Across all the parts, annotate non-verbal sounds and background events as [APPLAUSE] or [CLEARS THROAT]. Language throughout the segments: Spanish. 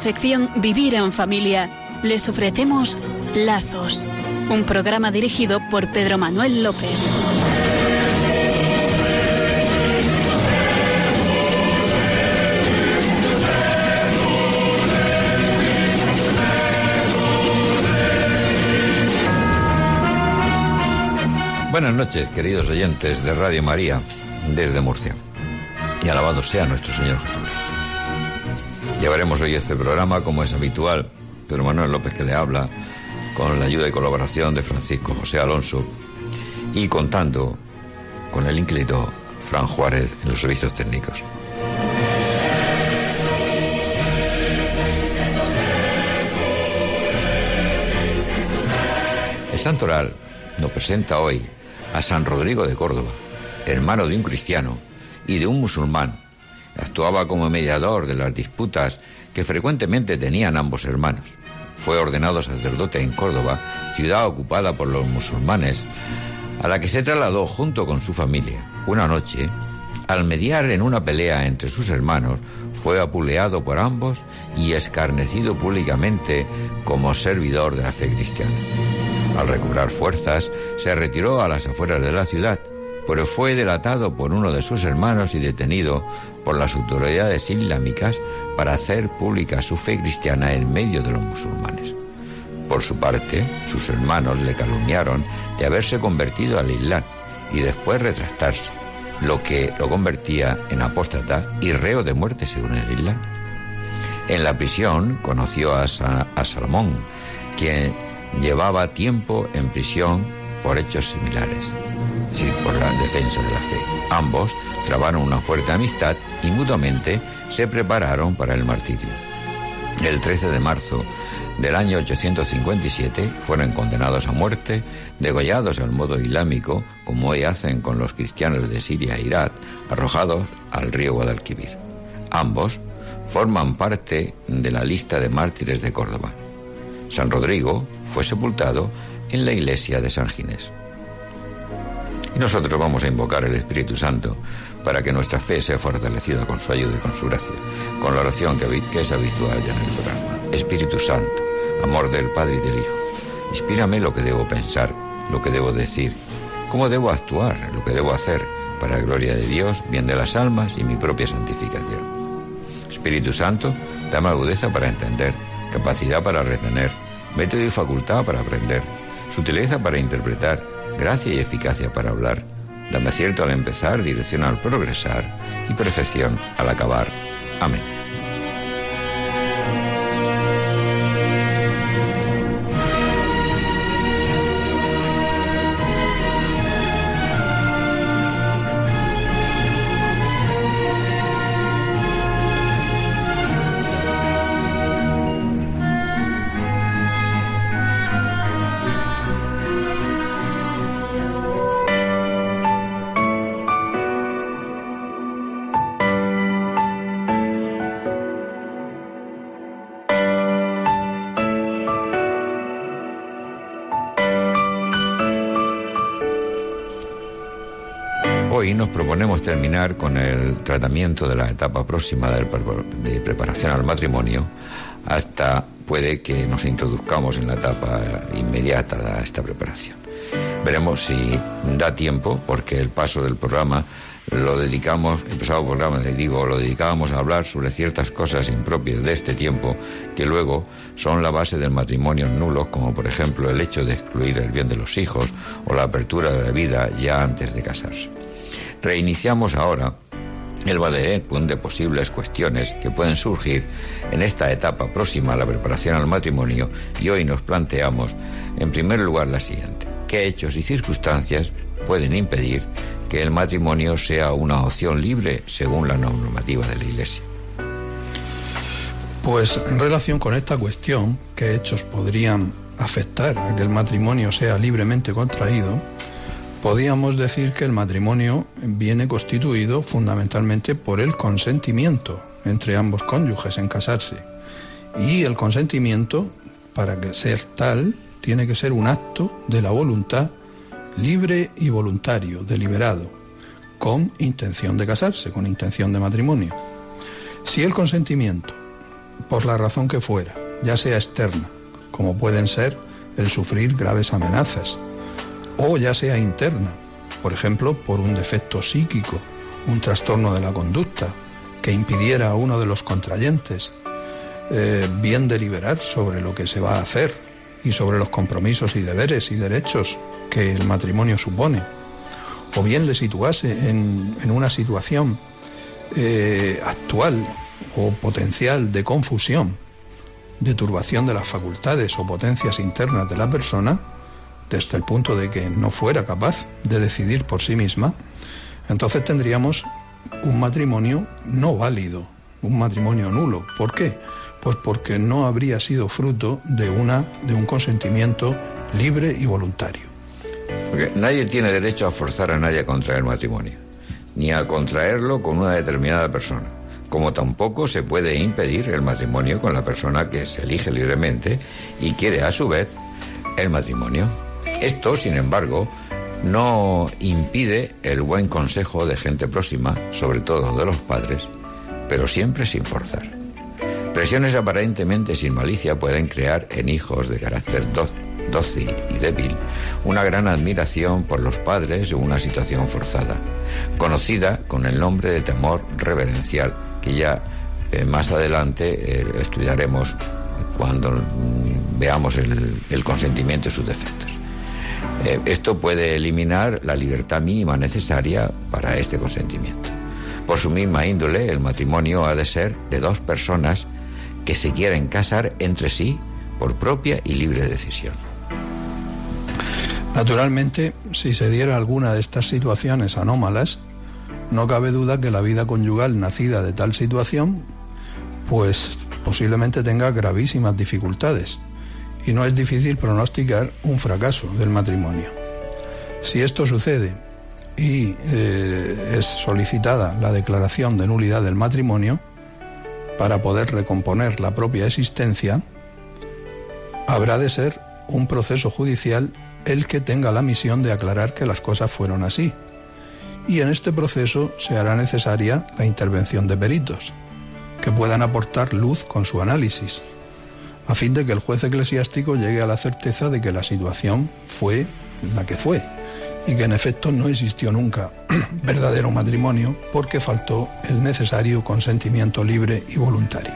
sección Vivir en Familia les ofrecemos Lazos, un programa dirigido por Pedro Manuel López. Buenas noches, queridos oyentes de Radio María, desde Murcia. Y alabado sea nuestro Señor Jesucristo. Llevaremos hoy este programa, como es habitual, Pedro Manuel López que le habla, con la ayuda y colaboración de Francisco José Alonso y contando con el ínclito Fran Juárez en los servicios técnicos. El santoral nos presenta hoy a San Rodrigo de Córdoba, hermano de un cristiano y de un musulmán. Actuaba como mediador de las disputas que frecuentemente tenían ambos hermanos. Fue ordenado sacerdote en Córdoba, ciudad ocupada por los musulmanes, a la que se trasladó junto con su familia. Una noche, al mediar en una pelea entre sus hermanos, fue apuleado por ambos y escarnecido públicamente como servidor de la fe cristiana. Al recobrar fuerzas, se retiró a las afueras de la ciudad, pero fue delatado por uno de sus hermanos y detenido por las autoridades islámicas para hacer pública su fe cristiana en medio de los musulmanes. Por su parte, sus hermanos le calumniaron de haberse convertido al Islam y después retractarse, lo que lo convertía en apóstata y reo de muerte según el Islam. En la prisión conoció a, Salomón, quien llevaba tiempo en prisión por hechos similares, sí, por la defensa de la fe. Ambos trabaron una fuerte amistad y mutuamente se prepararon para el martirio. El 13 de marzo del año 857 fueron condenados a muerte, degollados al modo islámico, como hoy hacen con los cristianos de Siria e Irak, arrojados al río Guadalquivir. Ambos forman parte de la lista de mártires de Córdoba. San Rodrigo fue sepultado en la iglesia de San Ginés. Y nosotros vamos a invocar el Espíritu Santo para que nuestra fe sea fortalecida con su ayuda y con su gracia, con la oración que, es habitual ya en el programa. Espíritu Santo, amor del Padre y del Hijo, inspírame lo que debo pensar, lo que debo decir, cómo debo actuar, lo que debo hacer, para la gloria de Dios, bien de las almas y mi propia santificación. Espíritu Santo, dame agudeza para entender, capacidad para retener, método y facultad para aprender, sutileza para interpretar, gracia y eficacia para hablar, dame acierto al empezar, dirección al progresar y perfección al acabar. Amén. Hoy nos proponemos terminar con el tratamiento de la etapa próxima de preparación al matrimonio hasta puede que nos introduzcamos en la etapa inmediata de esta preparación. Veremos si da tiempo, porque el paso del programa lo dedicamos, el pasado programa, digo, lo dedicábamos a hablar sobre ciertas cosas impropias de este tiempo que luego son la base del matrimonio nulos, como por ejemplo el hecho de excluir el bien de los hijos o la apertura de la vida ya antes de casarse. Reiniciamos ahora el vademecum de posibles cuestiones que pueden surgir en esta etapa próxima a la preparación al matrimonio y hoy nos planteamos, en primer lugar, la siguiente. ¿Qué hechos y circunstancias pueden impedir que el matrimonio sea una opción libre según la normativa de la Iglesia? Pues en relación con esta cuestión, ¿qué hechos podrían afectar a que el matrimonio sea libremente contraído? Podíamos decir que el matrimonio viene constituido fundamentalmente por el consentimiento entre ambos cónyuges en casarse. Y el consentimiento, para que ser tal, tiene que ser un acto de la voluntad libre y voluntario, deliberado, con intención de casarse, con intención de matrimonio. Si el consentimiento por la razón que fuera, ya sea externa, como pueden ser el sufrir graves amenazas, o ya sea interna, por ejemplo, por un defecto psíquico, un trastorno de la conducta, que impidiera a uno de los contrayentes eh, bien deliberar sobre lo que se va a hacer y sobre los compromisos y deberes y derechos que el matrimonio supone, o bien le situase en, una situación eh, actual o potencial de confusión, de turbación de las facultades o potencias internas de la persona, desde el punto de que no fuera capaz de decidir por sí misma, entonces tendríamos un matrimonio no válido, un matrimonio nulo. ¿Por qué? Pues porque no habría sido fruto de, una, de un consentimiento libre y voluntario. Porque nadie tiene derecho a forzar a nadie a contraer matrimonio, ni a contraerlo con una determinada persona, como tampoco se puede impedir el matrimonio con la persona que se elige libremente y quiere a su vez el matrimonio. Esto, sin embargo, no impide el buen consejo de gente próxima, sobre todo de los padres, pero siempre sin forzar. Presiones aparentemente sin malicia pueden crear en hijos de carácter dócil y débil una gran admiración por los padres en una situación forzada, conocida con el nombre de temor reverencial, que ya eh, más adelante eh, estudiaremos cuando mm, veamos el consentimiento y sus defectos. Eh, esto puede eliminar la libertad mínima necesaria para este consentimiento. Por su misma índole, el matrimonio ha de ser de dos personas que se quieren casar entre sí por propia y libre decisión. Naturalmente, si se diera alguna de estas situaciones anómalas, no cabe duda que la vida conyugal nacida de tal situación, pues posiblemente tenga gravísimas dificultades y no es difícil pronosticar un fracaso del matrimonio. Si esto sucede y eh, es solicitada la declaración de nulidad del matrimonio para poder recomponer la propia existencia, habrá de ser un proceso judicial el que tenga la misión de aclarar que las cosas fueron así. Y en este proceso se hará necesaria la intervención de peritos, que puedan aportar luz con su análisis a fin de que el juez eclesiástico llegue a la certeza de que la situación fue la que fue y que en efecto no existió nunca [CLEARS THROAT] verdadero matrimonio porque faltó el necesario consentimiento libre y voluntario.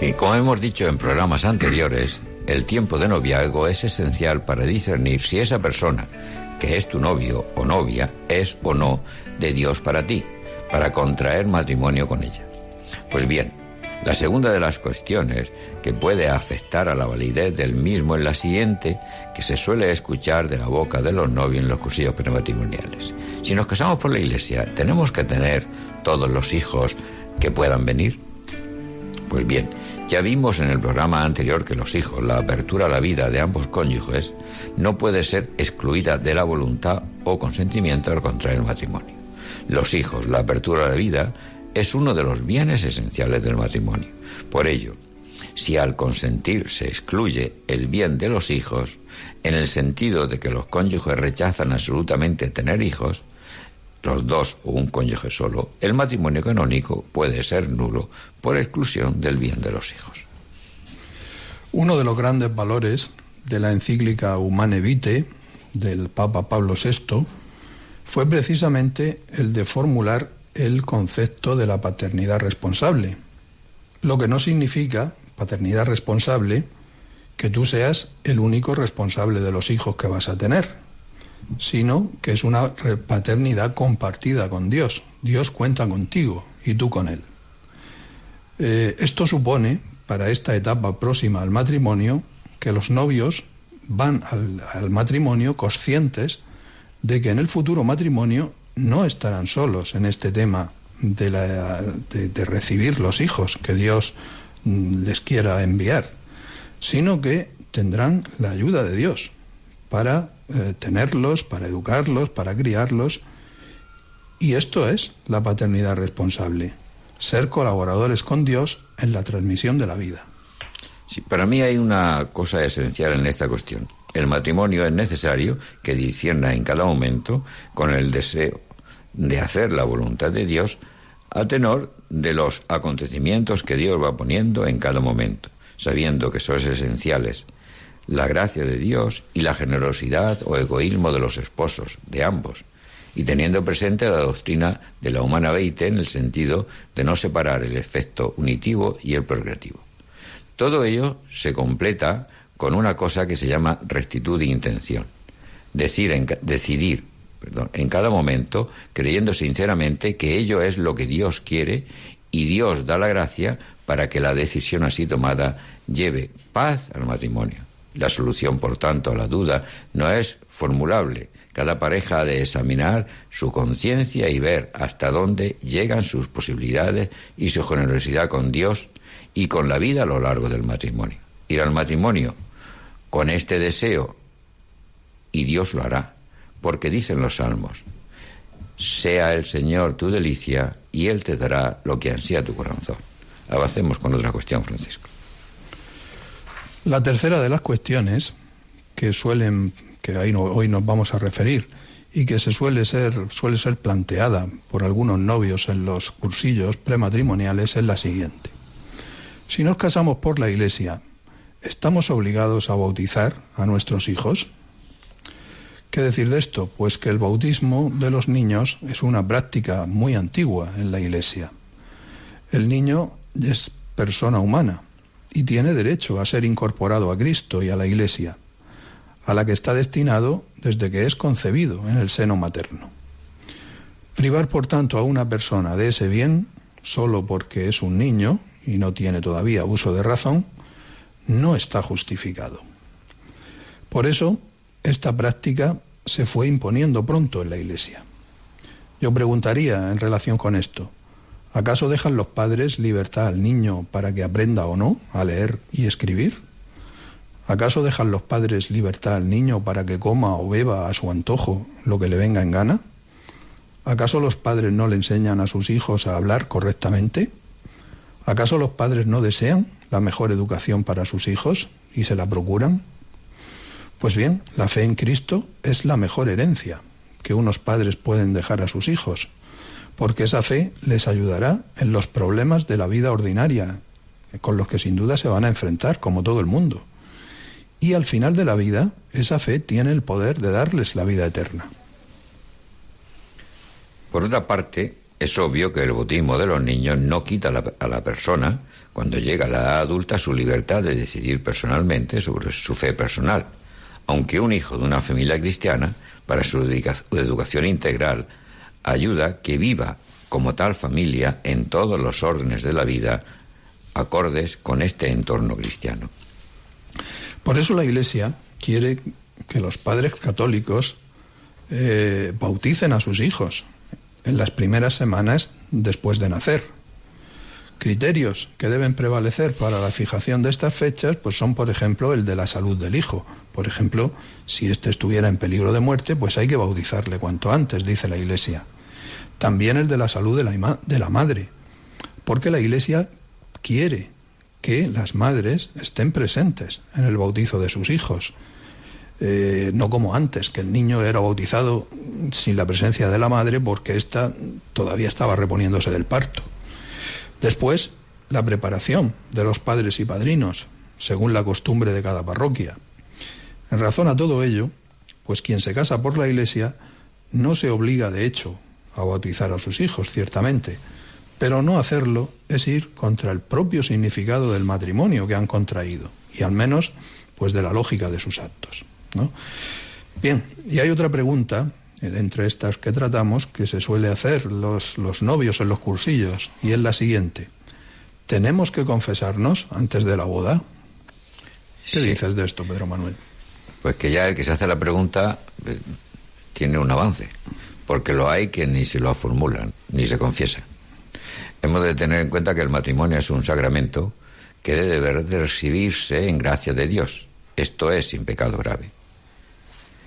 Y como hemos dicho en programas anteriores, el tiempo de noviazgo es esencial para discernir si esa persona, que es tu novio o novia, es o no de Dios para ti, para contraer matrimonio con ella. Pues bien, la segunda de las cuestiones que puede afectar a la validez del mismo es la siguiente que se suele escuchar de la boca de los novios en los cursillos prematrimoniales. Si nos casamos por la iglesia, ¿tenemos que tener todos los hijos que puedan venir? Pues bien, ya vimos en el programa anterior que los hijos, la apertura a la vida de ambos cónyuges, no puede ser excluida de la voluntad o consentimiento al contraer el matrimonio. Los hijos, la apertura a la vida, es uno de los bienes esenciales del matrimonio. Por ello, si al consentir se excluye el bien de los hijos, en el sentido de que los cónyuges rechazan absolutamente tener hijos, los dos o un cónyuge solo, el matrimonio canónico puede ser nulo por exclusión del bien de los hijos. Uno de los grandes valores de la encíclica Humane Vitae del Papa Pablo VI fue precisamente el de formular el concepto de la paternidad responsable, lo que no significa, paternidad responsable, que tú seas el único responsable de los hijos que vas a tener, sino que es una paternidad compartida con Dios. Dios cuenta contigo y tú con Él. Eh, esto supone, para esta etapa próxima al matrimonio, que los novios van al matrimonio conscientes de que en el futuro matrimonio no estarán solos en este tema de, la, de, recibir los hijos que Dios mm, les quiera enviar, sino que tendrán la ayuda de Dios para eh, tenerlos, para educarlos, para criarlos. Y esto es la paternidad responsable, ser colaboradores con Dios en la transmisión de la vida. Sí, para mí hay una cosa esencial en esta cuestión. El matrimonio es necesario que discierna en cada momento con el deseo de hacer la voluntad de Dios a tenor de los acontecimientos que Dios va poniendo en cada momento, sabiendo que son esenciales la gracia de Dios y la generosidad o egoísmo de los esposos, de ambos, y teniendo presente la doctrina de la humana veite en el sentido de no separar el efecto unitivo y el progresivo. Todo ello se completa con una cosa que se llama rectitud de intención. Decir decidir en cada momento, creyendo sinceramente que ello es lo que Dios quiere y Dios da la gracia para que la decisión así tomada lleve paz al matrimonio. La solución, por tanto, a la duda no es formulable. Cada pareja ha de examinar su conciencia y ver hasta dónde llegan sus posibilidades y su generosidad con Dios y con la vida a lo largo del matrimonio. Ir al matrimonio con este deseo y Dios lo hará porque dicen los salmos, sea el Señor tu delicia y Él te dará lo que ansía tu corazón. Avancemos con otra cuestión, Francisco. La tercera de las cuestiones que suelen, que hoy nos vamos a referir, y que se suele ser, suele ser planteada por algunos novios en los cursillos prematrimoniales es la siguiente. Si nos casamos por la Iglesia, ¿estamos obligados a bautizar a nuestros hijos? ¿Qué decir de esto? Pues que el bautismo de los niños es una práctica muy antigua en la Iglesia. El niño es persona humana y tiene derecho a ser incorporado a Cristo y a la Iglesia, a la que está destinado desde que es concebido en el seno materno. Privar, por tanto, a una persona de ese bien, solo porque es un niño y no tiene todavía uso de razón, no está justificado. Por eso, esta práctica se fue imponiendo pronto en la Iglesia. Yo preguntaría en relación con esto, ¿acaso dejan los padres libertad al niño para que aprenda o no a leer y escribir? ¿Acaso dejan los padres libertad al niño para que coma o beba a su antojo lo que le venga en gana? ¿Acaso los padres no le enseñan a sus hijos a hablar correctamente? ¿Acaso los padres no desean la mejor educación para sus hijos y se la procuran? Pues bien, la fe en Cristo es la mejor herencia que unos padres pueden dejar a sus hijos, porque esa fe les ayudará en los problemas de la vida ordinaria, con los que sin duda se van a enfrentar, como todo el mundo. Y al final de la vida, esa fe tiene el poder de darles la vida eterna. Por otra parte, es obvio que el bautismo de los niños no quita a la persona, cuando llega la edad adulta, su libertad de decidir personalmente sobre su fe personal aunque un hijo de una familia cristiana, para su educación integral, ayuda que viva como tal familia en todos los órdenes de la vida acordes con este entorno cristiano. Por eso la Iglesia quiere que los padres católicos eh, bauticen a sus hijos en las primeras semanas después de nacer. Criterios que deben prevalecer para la fijación de estas fechas pues son, por ejemplo, el de la salud del hijo, por ejemplo, si éste estuviera en peligro de muerte, pues hay que bautizarle cuanto antes, dice la Iglesia. También el de la salud de la, madre, porque la Iglesia quiere que las madres estén presentes en el bautizo de sus hijos. Eh, no como antes, que el niño era bautizado sin la presencia de la madre porque ésta todavía estaba reponiéndose del parto. Después, la preparación de los padres y padrinos, según la costumbre de cada parroquia. En razón a todo ello, pues quien se casa por la Iglesia no se obliga de hecho a bautizar a sus hijos, ciertamente, pero no hacerlo es ir contra el propio significado del matrimonio que han contraído, y al menos pues de la lógica de sus actos. Bien, y hay otra pregunta entre estas que tratamos que se suele hacer los, los novios en los cursillos, y es la siguiente. ¿Tenemos que confesarnos antes de la boda? ¿Qué dices de esto, Pedro Manuel? pues que ya el que se hace la pregunta eh, tiene un avance, porque lo hay que ni se lo formulan, ni se confiesan. Hemos de tener en cuenta que el matrimonio es un sacramento que debe de recibirse en gracia de Dios, esto es sin pecado grave.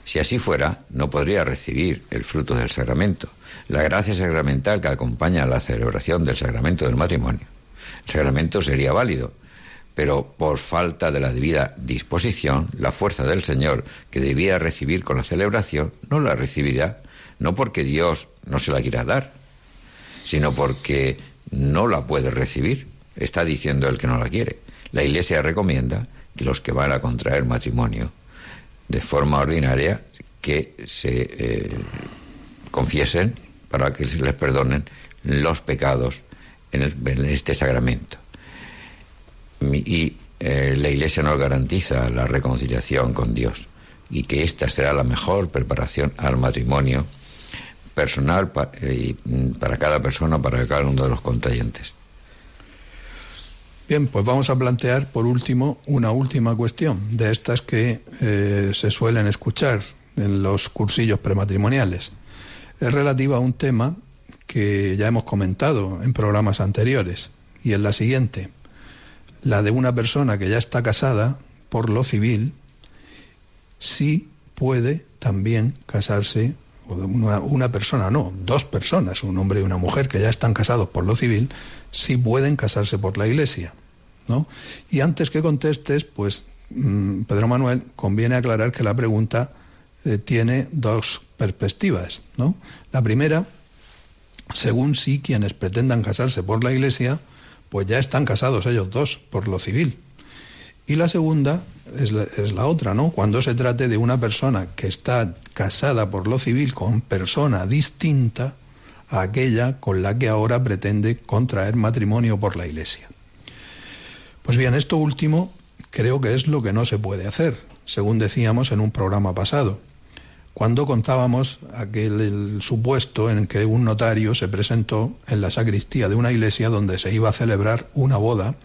Si así fuera, no podría recibir el fruto del sacramento, la gracia sacramental que acompaña a la celebración del sacramento del matrimonio. El sacramento sería válido, pero por falta de la debida disposición, la fuerza del Señor que debía recibir con la celebración no la recibirá, no porque Dios no se la quiera dar, sino porque no la puede recibir. Está diciendo el que no la quiere. La Iglesia recomienda que los que van a contraer matrimonio de forma ordinaria que se eh, confiesen para que se les perdonen los pecados en, este sacramento. Y eh, la Iglesia nos garantiza la reconciliación con Dios y que esta será la mejor preparación al matrimonio personal y mm, para cada persona, para cada uno de los contrayentes. Bien, pues vamos a plantear por último una última cuestión de estas que eh, se suelen escuchar en los cursillos prematrimoniales. Es relativa a un tema que ya hemos comentado en programas anteriores y es la siguiente, la de una persona que ya está casada por lo civil, sí puede también casarse, o una, una persona, no, dos personas, un hombre y una mujer que ya están casados por lo civil, sí pueden casarse por la iglesia. ¿no? Y antes que contestes, pues mm, Pedro Manuel, conviene aclarar que la pregunta eh, tiene dos perspectivas. ¿no? La primera, según si quienes pretendan casarse por la iglesia, pues ya están casados ellos dos por lo civil. Y la segunda es la, es la, otra, ¿no? Cuando se trate de una persona que está casada por lo civil con persona distinta aquella con la que ahora pretende contraer matrimonio por la Iglesia. Pues bien, esto último creo que es lo que no se puede hacer, según decíamos en un programa pasado, cuando contábamos aquel supuesto en que un notario se presentó en la sacristía de una iglesia donde se iba a celebrar una boda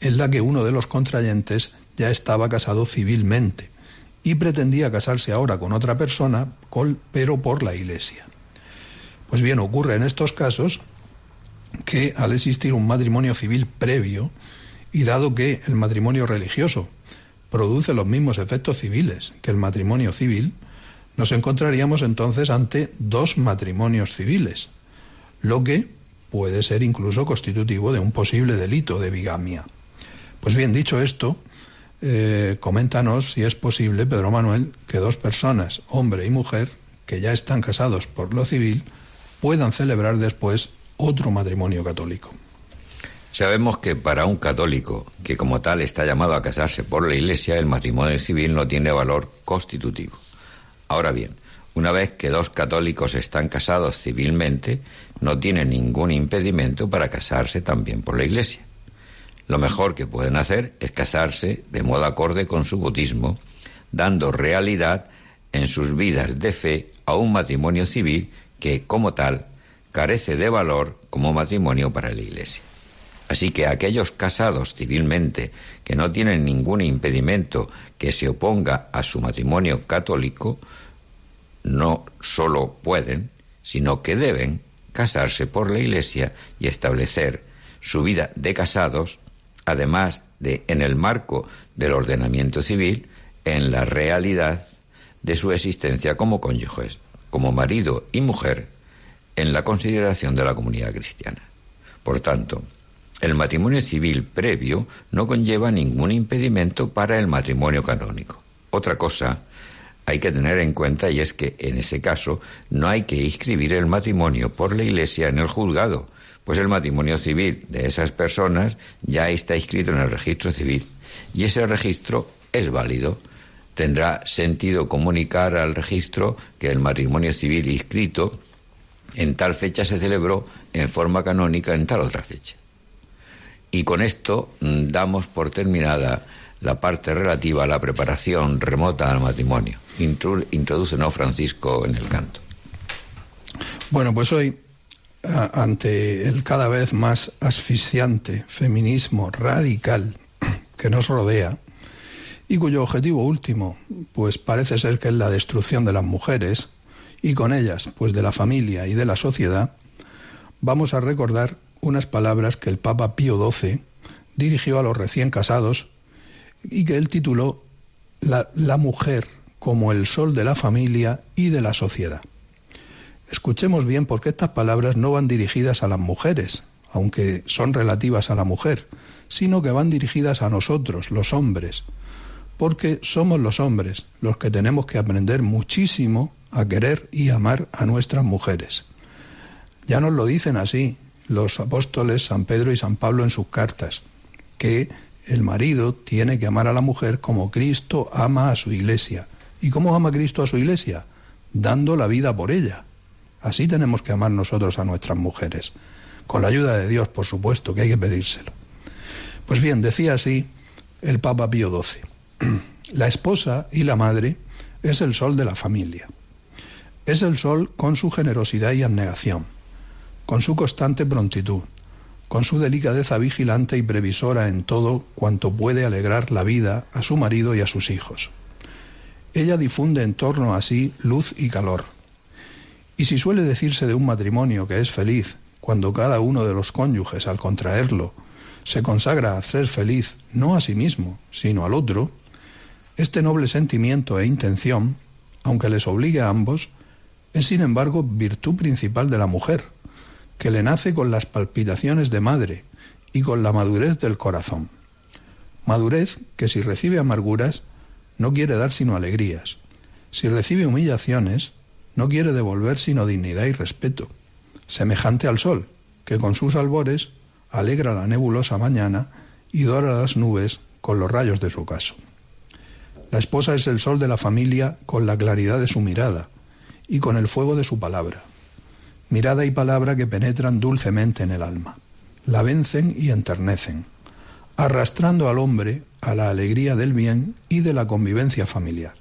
en la que uno de los contrayentes ya estaba casado civilmente y pretendía casarse ahora con otra persona, pero por la iglesia. Pues bien, ocurre en estos casos que al existir un matrimonio civil previo, y dado que el matrimonio religioso produce los mismos efectos civiles que el matrimonio civil, nos encontraríamos entonces ante dos matrimonios civiles, lo que puede ser incluso constitutivo de un posible delito de bigamia. Pues bien, dicho esto, eh, coméntanos si es posible, Pedro Manuel, que dos personas, hombre y mujer, que ya están casados por lo civil, puedan celebrar después otro matrimonio católico. Sabemos que para un católico, que como tal está llamado a casarse por la Iglesia, el matrimonio civil no tiene valor constitutivo. Ahora bien, una vez que dos católicos están casados civilmente, no tienen ningún impedimento para casarse también por la Iglesia. Lo mejor que pueden hacer es casarse de modo acorde con su bautismo, dando realidad en sus vidas de fe a un matrimonio civil que, como tal, carece de valor como matrimonio para la Iglesia. Así que aquellos casados civilmente que no tienen ningún impedimento que se oponga a su matrimonio católico, no solo pueden, sino que deben casarse por la Iglesia y establecer su vida de casados, además de en el marco del ordenamiento civil, en la realidad de su existencia como cónyuges, como marido y mujer, en la consideración de la comunidad cristiana. Por tanto, el matrimonio civil previo no conlleva ningún impedimento para el matrimonio canónico. Otra cosa hay que tener en cuenta y es que en ese caso no hay que inscribir el matrimonio por la Iglesia en el juzgado, pues el matrimonio civil de esas personas ya está inscrito en el registro civil y ese registro es válido. Tendrá sentido comunicar al registro que el matrimonio civil inscrito en tal fecha se celebró en forma canónica en tal otra fecha. Y con esto mm, damos por terminada la parte relativa a la preparación remota al matrimonio. Introduce ¿no, Francisco en el canto. Bueno, pues hoy, ante el cada vez más asfixiante feminismo radical que nos rodea, y cuyo objetivo último, pues parece ser que es la destrucción de las mujeres, y con ellas, pues de la familia y de la sociedad, vamos a recordar unas palabras que el Papa Pío XII dirigió a los recién casados y que él tituló la, la, mujer como el sol de la familia y de la sociedad. Escuchemos bien porque estas palabras no van dirigidas a las mujeres, aunque son relativas a la mujer, sino que van dirigidas a nosotros, los hombres, porque somos los hombres los que tenemos que aprender muchísimo a querer y amar a nuestras mujeres. Ya nos lo dicen así los apóstoles San Pedro y San Pablo en sus cartas, que el marido tiene que amar a la mujer como Cristo ama a su iglesia. ¿Y cómo ama Cristo a su iglesia? Dando la vida por ella. Así tenemos que amar nosotros a nuestras mujeres. Con la ayuda de Dios, por supuesto, que hay que pedírselo. Pues bien, decía así el Papa Pío XII. [CLEARS THROAT] La esposa y la madre es el sol de la familia. Es el sol con su generosidad y abnegación, con su constante prontitud, con su delicadeza vigilante y previsora en todo cuanto puede alegrar la vida a su marido y a sus hijos. Ella difunde en torno a sí luz y calor. Y si suele decirse de un matrimonio que es feliz, cuando cada uno de los cónyuges, al contraerlo, se consagra a ser feliz no a sí mismo, sino al otro, este noble sentimiento e intención, aunque les obligue a ambos, es sin embargo virtud principal de la mujer, que le nace con las palpitaciones de madre y con la madurez del corazón. Madurez que si recibe amarguras no quiere dar sino alegrías, si recibe humillaciones no quiere devolver sino dignidad y respeto, semejante al sol, que con sus albores alegra la nebulosa mañana y dora las nubes con los rayos de su ocaso. La esposa es el sol de la familia con la claridad de su mirada y con el fuego de su palabra. Mirada y palabra que penetran dulcemente en el alma, la vencen y enternecen, arrastrando al hombre a la alegría del bien y de la convivencia familiar.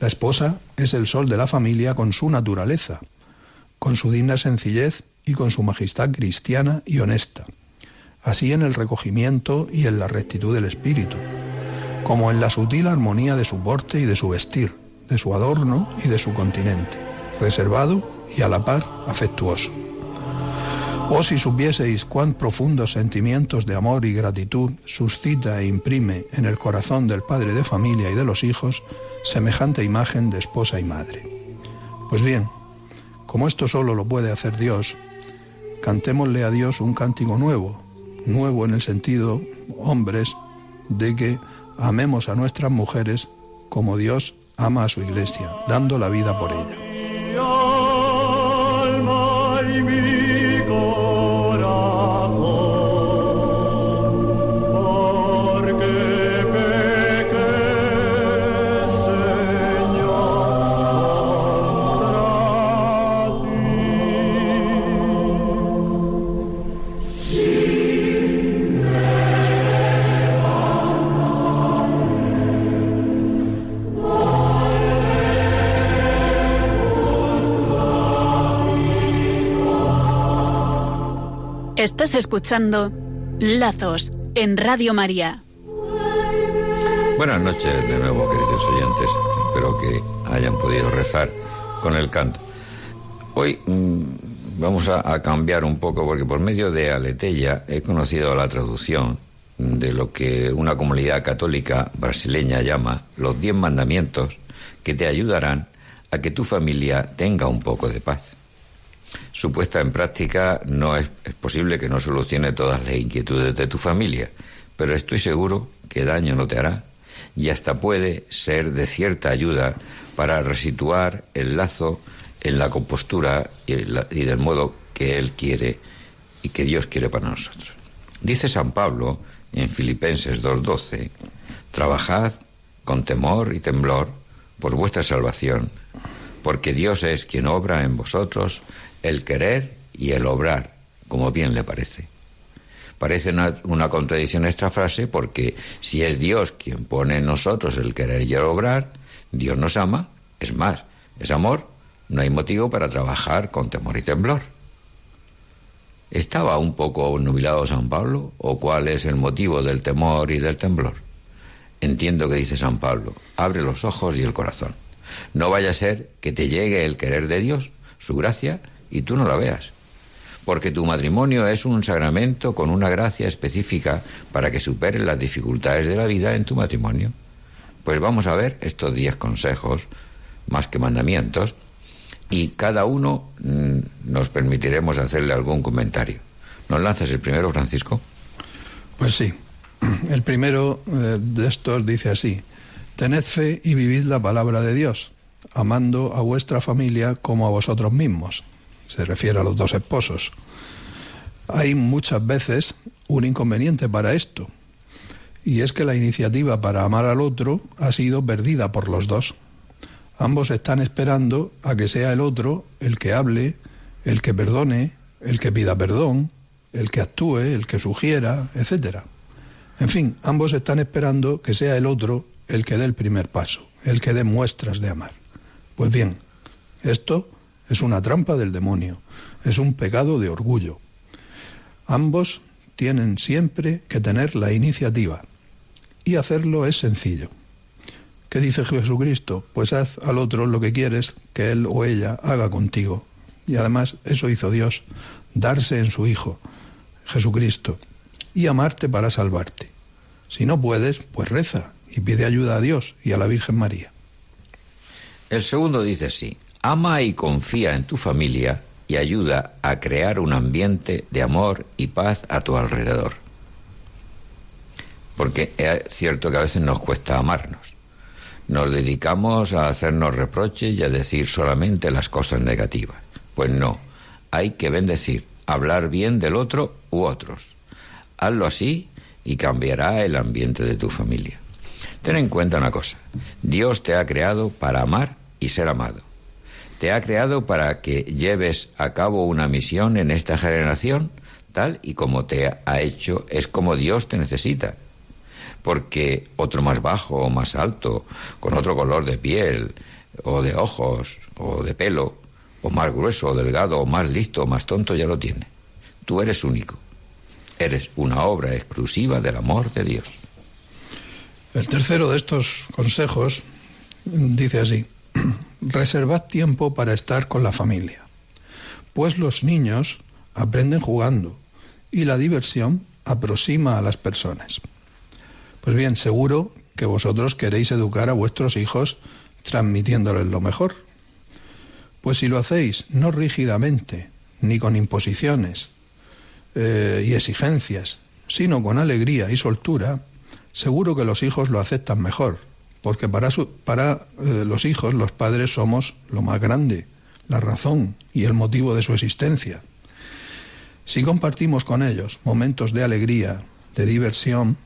La esposa es el sol de la familia con su naturaleza, con su digna sencillez y con su majestad cristiana y honesta, así en el recogimiento y en la rectitud del espíritu, como en la sutil armonía de su porte y de su vestir, de su adorno y de su continente, reservado y a la par afectuoso. Oh si supieseis cuán profundos sentimientos de amor y gratitud suscita e imprime en el corazón del padre de familia y de los hijos semejante imagen de esposa y madre. Pues bien, como esto solo lo puede hacer Dios, cantémosle a Dios un cántico nuevo, nuevo en el sentido, hombres, de que amemos a nuestras mujeres como Dios ama a su iglesia, dando la vida por ella. Estás escuchando Lazos en Radio María. Buenas noches de nuevo, queridos oyentes. Espero que hayan podido rezar con el canto. Hoy mm, vamos a, cambiar un poco porque por medio de Aletella he conocido la traducción de lo que una comunidad católica brasileña llama los diez mandamientos que te ayudarán a que tu familia tenga un poco de paz. Su puesta en práctica no es, posible que no solucione todas las inquietudes de tu familia, pero estoy seguro que daño no te hará y hasta puede ser de cierta ayuda para resituar el lazo en la compostura y, y del modo que Él quiere y que Dios quiere para nosotros. Dice San Pablo en Filipenses 2.12, trabajad con temor y temblor por vuestra salvación, porque Dios es quien obra en vosotros el querer y el obrar, como bien le parece. Parece una, contradicción esta frase porque si es Dios quien pone en nosotros el querer y el obrar, Dios nos ama, es más, es amor, no hay motivo para trabajar con temor y temblor. ¿Estaba un poco nubilado San Pablo o cuál es el motivo del temor y del temblor? Entiendo que dice San Pablo, abre los ojos y el corazón. No vaya a ser que te llegue el querer de Dios, su gracia, y tú no la veas. Porque tu matrimonio es un sacramento con una gracia específica para que superes las dificultades de la vida en tu matrimonio. Pues vamos a ver estos diez consejos, más que mandamientos, y cada uno mm, nos permitiremos hacerle algún comentario. ¿Nos lanzas el primero, Francisco? Pues sí. [CLEARS THROAT] El primero eh, de estos dice así, tened fe y vivid la palabra de Dios, amando a vuestra familia como a vosotros mismos. Se refiere a los dos esposos. Hay muchas veces un inconveniente para esto, y es que la iniciativa para amar al otro ha sido perdida por los dos. Ambos están esperando a que sea el otro el que hable, el que perdone, el que pida perdón, el que actúe, el que sugiera, etc. En fin, ambos están esperando que sea el otro el que dé el primer paso, el que dé muestras de amar. Pues bien, esto es una trampa del demonio, es un pecado de orgullo. Ambos tienen siempre que tener la iniciativa y hacerlo es sencillo. ¿Qué dice Jesucristo? Pues haz al otro lo que quieres que él o ella haga contigo. Y además eso hizo Dios, darse en su Hijo, Jesucristo, y amarte para salvarte. Si no puedes, pues reza y pide ayuda a Dios y a la Virgen María. El segundo dice así, ama y confía en tu familia y ayuda a crear un ambiente de amor y paz a tu alrededor. Porque es cierto que a veces nos cuesta amarnos. Nos dedicamos a hacernos reproches y a decir solamente las cosas negativas. Pues no, hay que bendecir, hablar bien del otro u otros. Hazlo así y cambiará el ambiente de tu familia. Ten en cuenta una cosa, Dios te ha creado para amar y ser amado. Te ha creado para que lleves a cabo una misión en esta generación, tal y como te ha hecho, es como Dios te necesita. Porque otro más bajo o más alto, con otro color de piel, o de ojos, o de pelo, o más grueso, o delgado, o más listo, o más tonto, ya lo tiene. Tú eres único. Eres una obra exclusiva del amor de Dios. El tercero de estos consejos dice así, reservad tiempo para estar con la familia, pues los niños aprenden jugando y la diversión aproxima a las personas. Pues bien, seguro que vosotros queréis educar a vuestros hijos transmitiéndoles lo mejor. Pues si lo hacéis no rígidamente, ni con imposiciones, eh, y exigencias, sino con alegría y soltura, seguro que los hijos lo aceptan mejor, porque para, para eh, los hijos los padres somos lo más grande, la razón y el motivo de su existencia. Si compartimos con ellos momentos de alegría, de diversión,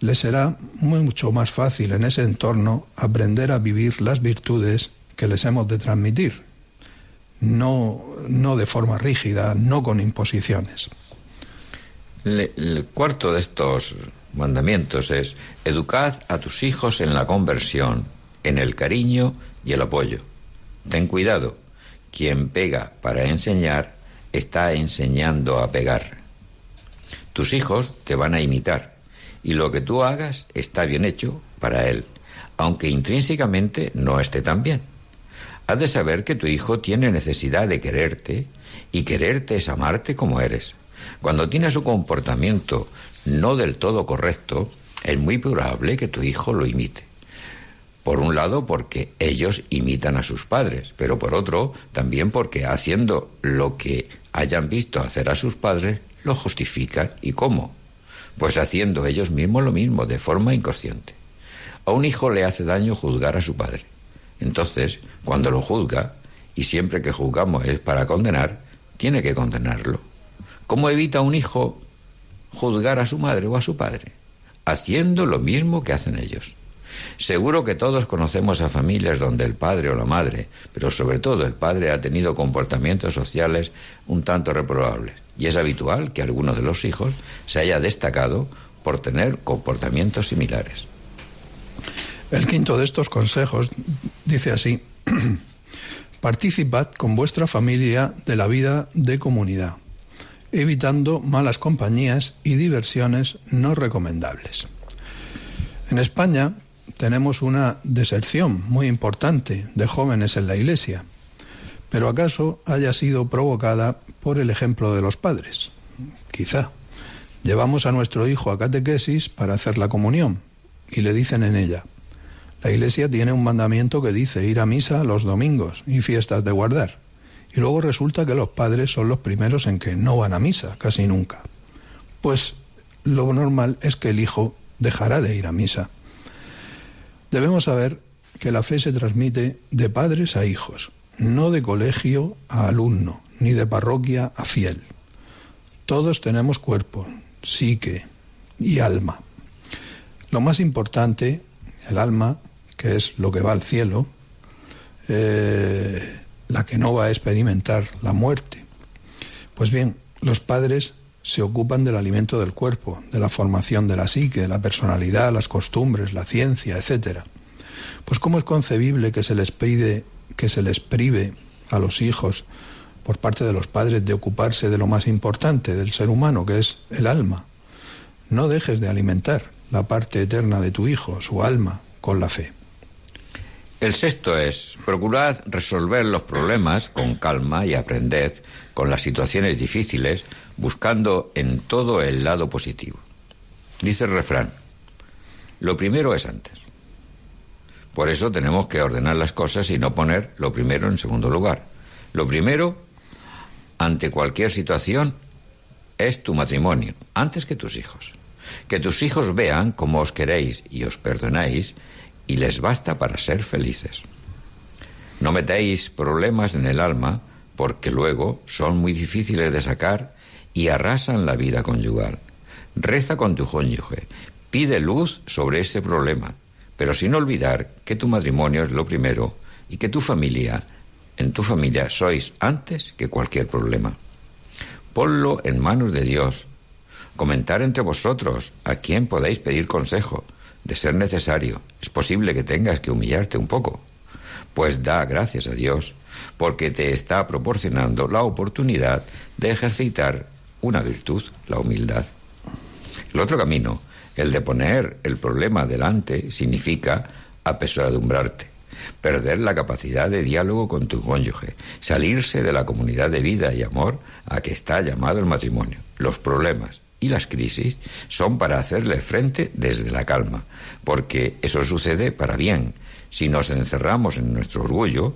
les será mucho más fácil en ese entorno aprender a vivir las virtudes que les hemos de transmitir, no, no de forma rígida, no con imposiciones el cuarto de estos mandamientos es educad a tus hijos en la conversión, en el cariño y el apoyo. Ten cuidado, quien pega para enseñar está enseñando a pegar. Tus hijos te van a imitar y lo que tú hagas está bien hecho para él, aunque intrínsecamente no esté tan bien. Has de saber que tu hijo tiene necesidad de quererte y quererte es amarte como eres. Cuando tienes un comportamiento no del todo correcto, es muy probable que tu hijo lo imite. Por un lado, porque ellos imitan a sus padres, pero por otro, también porque haciendo lo que hayan visto hacer a sus padres, lo justifican. ¿Y cómo? Pues haciendo ellos mismos lo mismo, de forma inconsciente. A un hijo le hace daño juzgar a su padre. Entonces, cuando lo juzga, y siempre que juzgamos es para condenar, tiene que condenarlo. ¿Cómo evita un hijo juzgar a su madre o a su padre? Haciendo lo mismo que hacen ellos. Seguro que todos conocemos a familias donde el padre o la madre, pero sobre todo el padre ha tenido comportamientos sociales un tanto reprobables. Y es habitual que alguno de los hijos se haya destacado por tener comportamientos similares. El quinto de estos consejos dice así, [CLEARS THROAT] participad con vuestra familia de la vida de comunidad evitando malas compañías y diversiones no recomendables. En España tenemos una deserción muy importante de jóvenes en la Iglesia, pero acaso haya sido provocada por el ejemplo de los padres. Quizá. Llevamos a nuestro hijo a catequesis para hacer la comunión y le dicen en ella, la Iglesia tiene un mandamiento que dice ir a misa los domingos y fiestas de guardar. Y luego resulta que los padres son los primeros en que no van a misa, casi nunca. Pues lo normal es que el hijo dejará de ir a misa. Debemos saber que la fe se transmite de padres a hijos, no de colegio a alumno, ni de parroquia a fiel. Todos tenemos cuerpo, psique y alma. Lo más importante, el alma, que es lo que va al cielo, eh, la que no va a experimentar la muerte. Pues bien, los padres se ocupan del alimento del cuerpo, de la formación de la psique, de la personalidad, las costumbres, la ciencia, etc. Pues cómo es concebible que se les pide, que se les prive a los hijos por parte de los padres de ocuparse de lo más importante del ser humano, que es el alma. No dejes de alimentar la parte eterna de tu hijo, su alma, con la fe. El sexto es, procurad resolver los problemas con calma y aprended con las situaciones difíciles, buscando en todo el lado positivo. Dice el refrán, lo primero es antes. Por eso tenemos que ordenar las cosas y no poner lo primero en segundo lugar. Lo primero, ante cualquier situación, es tu matrimonio, antes que tus hijos. Que tus hijos vean cómo os queréis y os perdonáis y les basta para ser felices. No metéis problemas en el alma porque luego son muy difíciles de sacar y arrasan la vida conyugal. Reza con tu cónyuge, pide luz sobre ese problema, pero sin olvidar que tu matrimonio es lo primero y que tu familia, en tu familia sois antes que cualquier problema. Ponlo en manos de Dios. Comentar entre vosotros a quién podéis pedir consejo, de ser necesario. Es posible que tengas que humillarte un poco. Pues da gracias a Dios porque te está proporcionando la oportunidad de ejercitar una virtud, la humildad. El otro camino el de poner el problema delante significa apesadumbrarte, perder la capacidad de diálogo con tu cónyuge, salirse de la comunidad de vida y amor a que está llamado el matrimonio. Los problemas y las crisis son para hacerle frente desde la calma, porque eso sucede para bien. Si nos encerramos en nuestro orgullo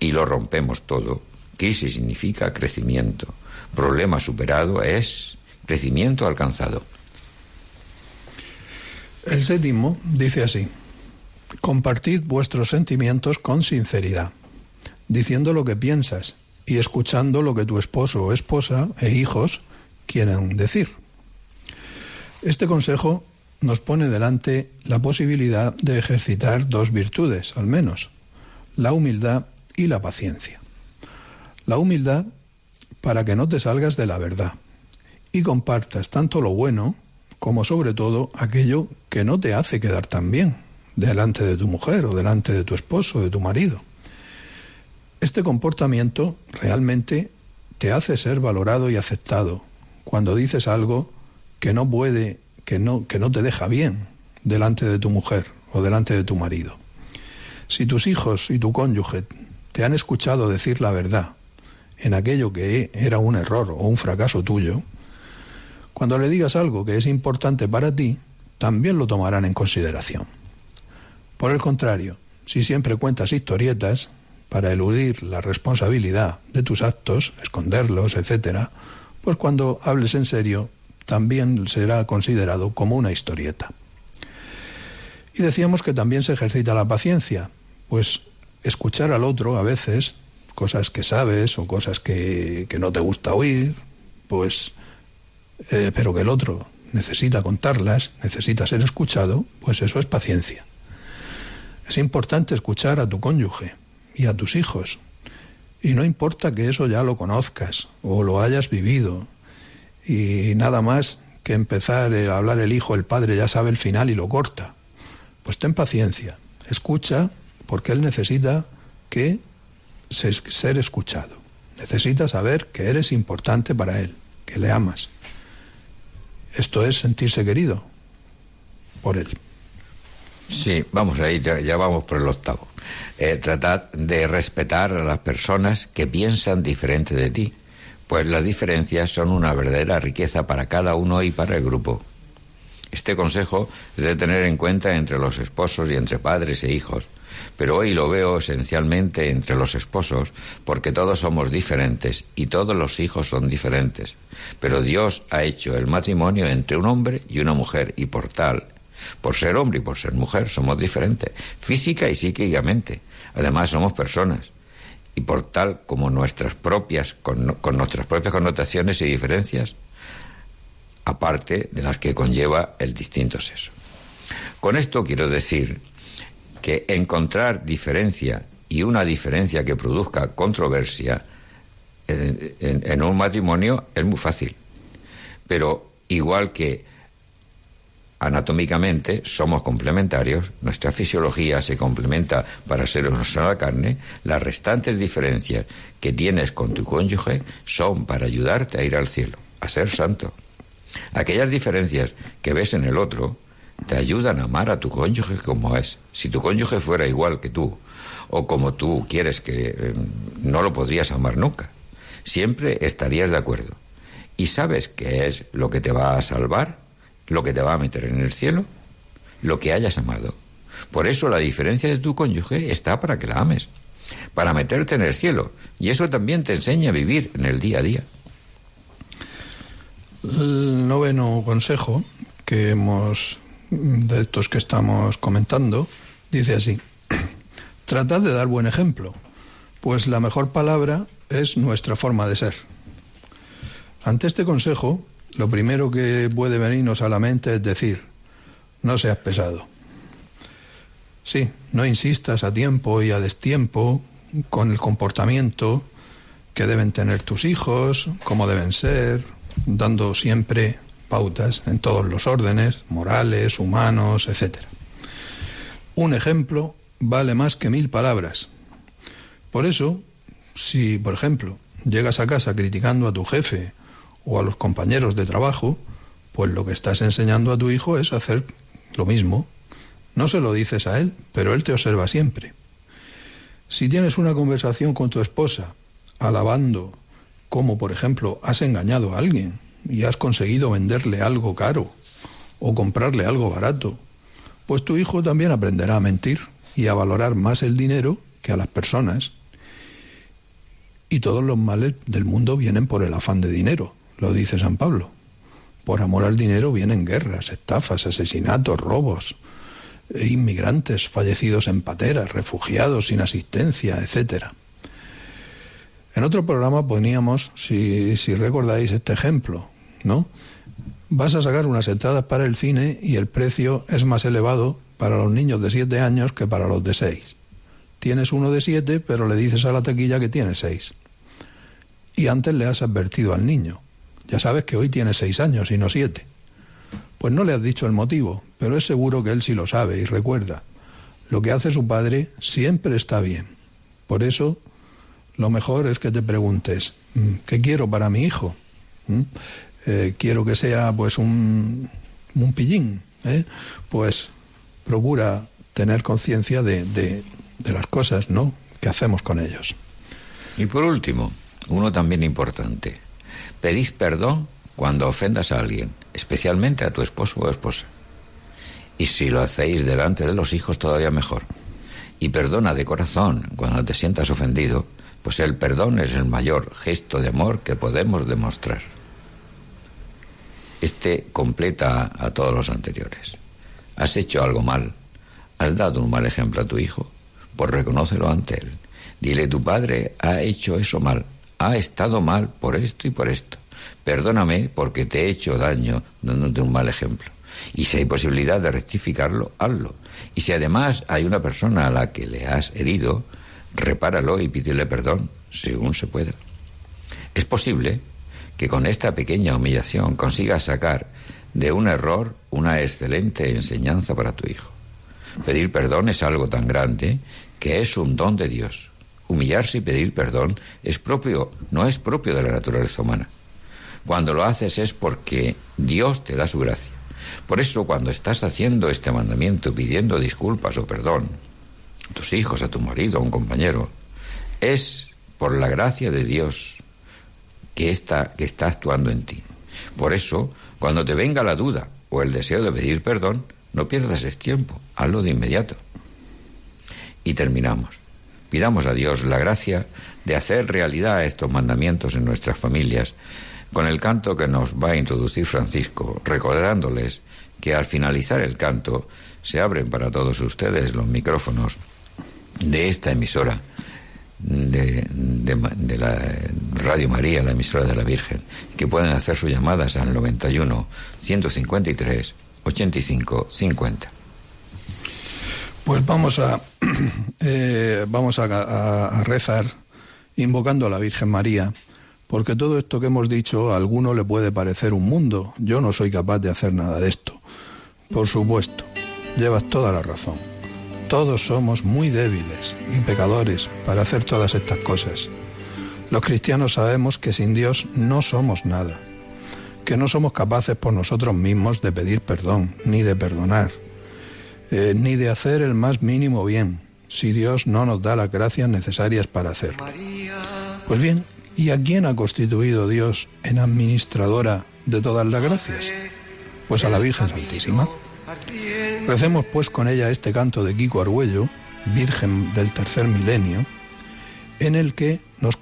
y lo rompemos todo, crisis significa crecimiento. Problema superado es crecimiento alcanzado. El séptimo dice así, compartid vuestros sentimientos con sinceridad, diciendo lo que piensas y escuchando lo que tu esposo o esposa e hijos quieren decir. Este consejo nos pone delante la posibilidad de ejercitar dos virtudes, al menos, la humildad y la paciencia. La humildad para que no te salgas de la verdad y compartas tanto lo bueno como sobre todo aquello que no te hace quedar tan bien delante de tu mujer o delante de tu esposo, o de tu marido. Este comportamiento realmente te hace ser valorado y aceptado cuando dices algo que no puede, que no, que no te deja bien delante de tu mujer o delante de tu marido. Si tus hijos y tu cónyuge te han escuchado decir la verdad en aquello que era un error o un fracaso tuyo, cuando le digas algo que es importante para ti, también lo tomarán en consideración. Por el contrario, si siempre cuentas historietas para eludir la responsabilidad de tus actos, esconderlos, etc., pues cuando hables en serio también será considerado como una historieta. Y decíamos que también se ejercita la paciencia, pues escuchar al otro a veces cosas que sabes o cosas que, que no te gusta oír, pues eh, pero que el otro necesita contarlas, necesita ser escuchado, pues eso es paciencia. Es importante escuchar a tu cónyuge y a tus hijos. Y no importa que eso ya lo conozcas o lo hayas vivido. Y nada más que empezar a hablar el hijo, el padre ya sabe el final y lo corta. Pues ten paciencia, escucha porque él necesita que ser escuchado. Necesita saber que eres importante para él, que le amas. Esto es sentirse querido por él. Sí, vamos a ir, ya, vamos por el octavo. Eh, tratad de respetar a las personas que piensan diferente de ti, pues las diferencias son una verdadera riqueza para cada uno y para el grupo. Este consejo es de tener en cuenta entre los esposos y entre padres e hijos, pero hoy lo veo esencialmente entre los esposos, porque todos somos diferentes y todos los hijos son diferentes. Pero Dios ha hecho el matrimonio entre un hombre y una mujer, y por tal, por ser hombre y por ser mujer, somos diferentes, física y psíquicamente. Además, somos personas. y por tal como nuestras propias, con, nuestras propias connotaciones y diferencias, aparte de las que conlleva el distinto sexo. Con esto quiero decir que encontrar diferencia y una diferencia que produzca controversia en, un matrimonio es muy fácil. Pero igual que anatómicamente somos complementarios, nuestra fisiología se complementa para ser una sola carne, las restantes diferencias que tienes con tu cónyuge son para ayudarte a ir al cielo, a ser santo. Aquellas diferencias que ves en el otro te ayudan a amar a tu cónyuge como es. Si tu cónyuge fuera igual que tú, o como tú quieres que eh, no lo podrías amar nunca siempre estarías de acuerdo. ¿Y sabes qué es lo que te va a salvar? ¿Lo que te va a meter en el cielo? Lo que hayas amado. Por eso la diferencia de tu cónyuge está para que la ames, para meterte en el cielo. Y eso también te enseña a vivir en el día a día. El noveno consejo que hemos, de estos que estamos comentando, dice así, [CLEARS THROAT] tratad de dar buen ejemplo, pues la mejor palabra es nuestra forma de ser. Ante este consejo, lo primero que puede venirnos a la mente es decir, no seas pesado. Sí, no insistas a tiempo y a destiempo con el comportamiento que deben tener tus hijos, cómo deben ser, dando siempre pautas en todos los órdenes, morales, humanos, etc. Un ejemplo vale más que mil palabras. Por eso, si, por ejemplo, llegas a casa criticando a tu jefe o a los compañeros de trabajo, pues lo que estás enseñando a tu hijo es hacer lo mismo. No se lo dices a él, pero él te observa siempre. Si tienes una conversación con tu esposa, alabando cómo, por ejemplo, has engañado a alguien y has conseguido venderle algo caro o comprarle algo barato, pues tu hijo también aprenderá a mentir y a valorar más el dinero que a las personas y todos los males del mundo vienen por el afán de dinero, lo dice San Pablo. Por amor al dinero vienen guerras, estafas, asesinatos, robos, e inmigrantes fallecidos en pateras, refugiados sin asistencia, etc. En otro programa poníamos, si, si recordáis este ejemplo, ¿no? Vas a sacar unas entradas para el cine y el precio es más elevado para los niños de 7 años que para los de 6 tienes uno de siete, pero le dices a la taquilla que tiene seis. Y antes le has advertido al niño. Ya sabes que hoy tiene seis años y no siete. Pues no le has dicho el motivo, pero es seguro que él sí lo sabe y recuerda. Lo que hace su padre siempre está bien. Por eso, lo mejor es que te preguntes, mm, ¿qué quiero para mi hijo? ¿Mm? Eh, quiero que sea pues un, un pillín. ¿eh? Pues procura tener conciencia de, de las cosas, ¿no? que hacemos con ellos. Y por último, uno también importante. Pedís perdón cuando ofendas a alguien, especialmente a tu esposo o esposa. Y si lo hacéis delante de los hijos, todavía mejor. Y perdona de corazón cuando te sientas ofendido, pues el perdón es el mayor gesto de amor que podemos demostrar. Este completa a todos los anteriores. Has hecho algo mal, has dado un mal ejemplo a tu hijo, pues reconócelo ante él. Dile, tu padre ha hecho eso mal, ha estado mal por esto y por esto. Perdóname porque te he hecho daño dándote un mal ejemplo. Y si hay posibilidad de rectificarlo, hazlo. Y si además hay una persona a la que le has herido, repáralo y pídele perdón, según se pueda. Es posible que con esta pequeña humillación consigas sacar de un error una excelente enseñanza para tu hijo. Pedir perdón es algo tan grande que es un don de Dios. Humillarse y pedir perdón es propio, no es propio de la naturaleza humana. Cuando lo haces es porque Dios te da su gracia. Por eso cuando estás haciendo este mandamiento pidiendo disculpas o perdón a tus hijos, a tu marido, a un compañero, es por la gracia de Dios que está, que está actuando en ti. Por eso, cuando te venga la duda o el deseo de pedir perdón, no pierdas el tiempo, hazlo de inmediato. Y terminamos. Pidamos a Dios la gracia de hacer realidad estos mandamientos en nuestras familias con el canto que nos va a introducir Francisco, recordándoles que al finalizar el canto se abren para todos ustedes los micrófonos de esta emisora de, la Radio María, la emisora de la Virgen, que pueden hacer sus llamadas al 91 153 85 50. Pues vamos a, [CLEARS THROAT] eh, vamos a, rezar invocando a la Virgen María, porque todo esto que hemos dicho a alguno le puede parecer un mundo. Yo no soy capaz de hacer nada de esto. Por supuesto, llevas toda la razón. Todos somos muy débiles y pecadores para hacer todas estas cosas. Los cristianos sabemos que sin Dios no somos nada, que no somos capaces por nosotros mismos de pedir perdón, ni de perdonar, eh, ni de hacer el más mínimo bien, si Dios no nos da las gracias necesarias para hacerlo. Pues bien, ¿y a quién ha constituido Dios en administradora de todas las gracias? Pues a la Virgen Santísima. Recemos pues con ella este canto de Kiko Argüello, Virgen del tercer milenio, en el que nos,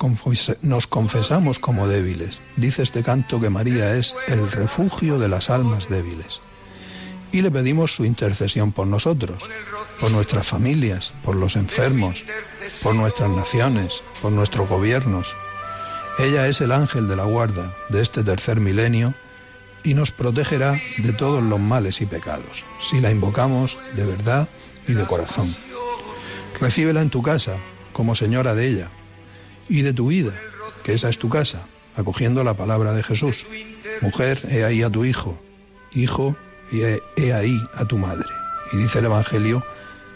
nos, confesamos como débiles. Dice este canto que María es el refugio de las almas débiles. Y le pedimos su intercesión por nosotros, por nuestras familias, por los enfermos, por nuestras naciones, por nuestros gobiernos. Ella es el ángel de la guarda de este tercer milenio y nos protegerá de todos los males y pecados, si la invocamos de verdad y de corazón. Recíbela en tu casa, como señora de ella, y de tu vida, que esa es tu casa, acogiendo la palabra de Jesús. Mujer, he ahí a tu hijo, hijo, y he, ahí a tu madre. Y dice el Evangelio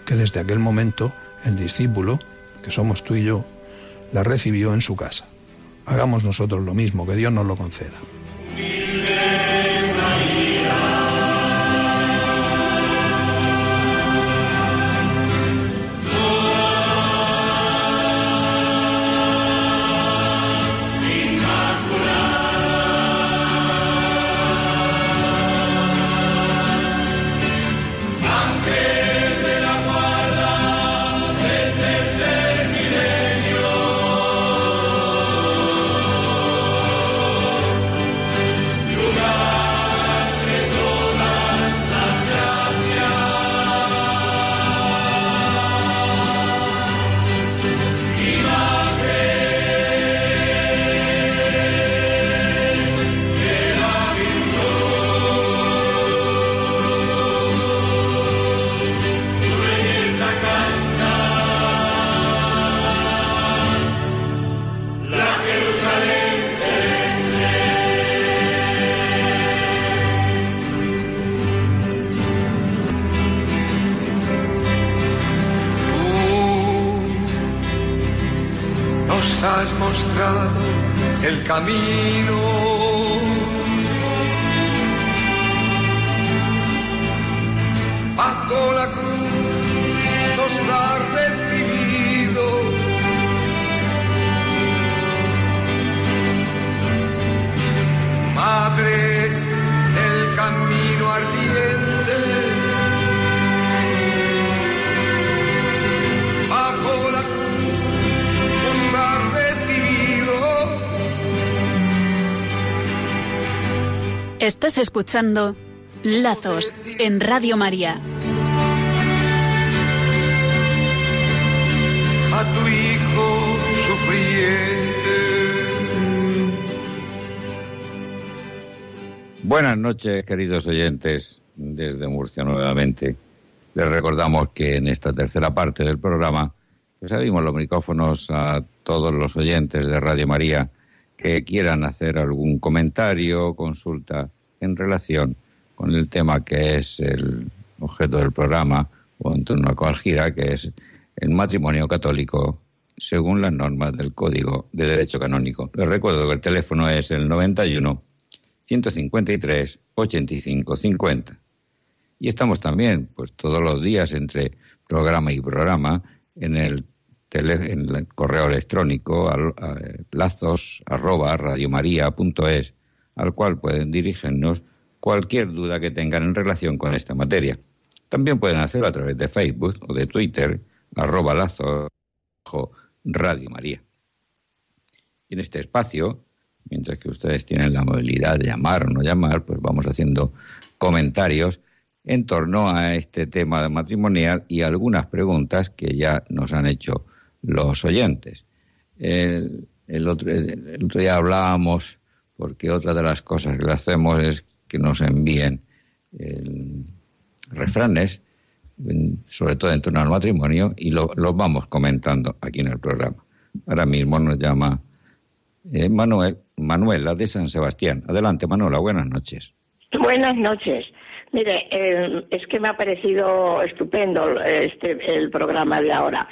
que desde aquel momento el discípulo, que somos tú y yo, la recibió en su casa. Hagamos nosotros lo mismo, que Dios nos lo conceda. Camino. Estás escuchando Lazos en Radio María. A tu hijo sufriente. Buenas noches, queridos oyentes, desde Murcia nuevamente. Les recordamos que en esta tercera parte del programa pues abrimos los micrófonos a todos los oyentes de Radio María que quieran hacer algún comentario, consulta en relación con el tema que es el objeto del programa o en torno a cual gira, que es el matrimonio católico según las normas del Código de Derecho Canónico. Les recuerdo que el teléfono es el 91 153 85 50. Y estamos también, pues todos los días entre programa y programa, en el el correo electrónico al, lazos arroba radiomaria.es, al cual pueden dirigirnos cualquier duda que tengan en relación con esta materia. También pueden hacerlo a través de Facebook o de Twitter, arroba lazos Radio María. Y en este espacio, mientras que ustedes tienen la movilidad de llamar o no llamar, pues vamos haciendo comentarios en torno a este tema matrimonial y algunas preguntas que ya nos han hecho los oyentes. el, el otro día hablábamos, porque otra de las cosas que le hacemos es que nos envíen refranes, sobre todo en torno al matrimonio, y lo, los vamos comentando aquí en el programa. Ahora mismo nos llama eh, Manuel, Manuela de San Sebastián. Adelante, Manuela, buenas noches. Buenas noches. Mire, eh, es que me ha parecido estupendo este el programa de ahora.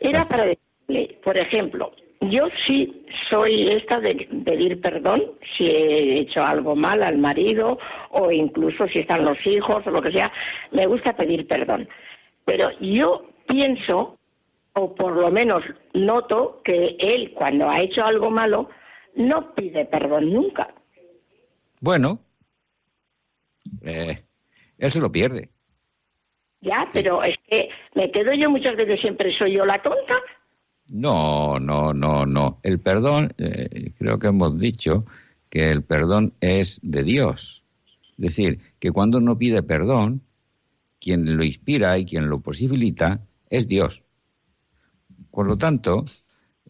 Era para decirle, por ejemplo, yo sí soy esta de pedir perdón si he hecho algo mal al marido o incluso si están los hijos o lo que sea, me gusta pedir perdón. Pero yo pienso, o por lo menos noto, que él cuando ha hecho algo malo no pide perdón nunca. Bueno, eh, él se lo pierde. Ya, pero es que me quedo yo muchas veces siempre soy yo la tonta no, no, no, no. El perdón, eh, creo que hemos dicho que el perdón es de Dios. Es decir, que cuando uno pide perdón, quien lo inspira y quien lo posibilita es Dios. Por lo tanto,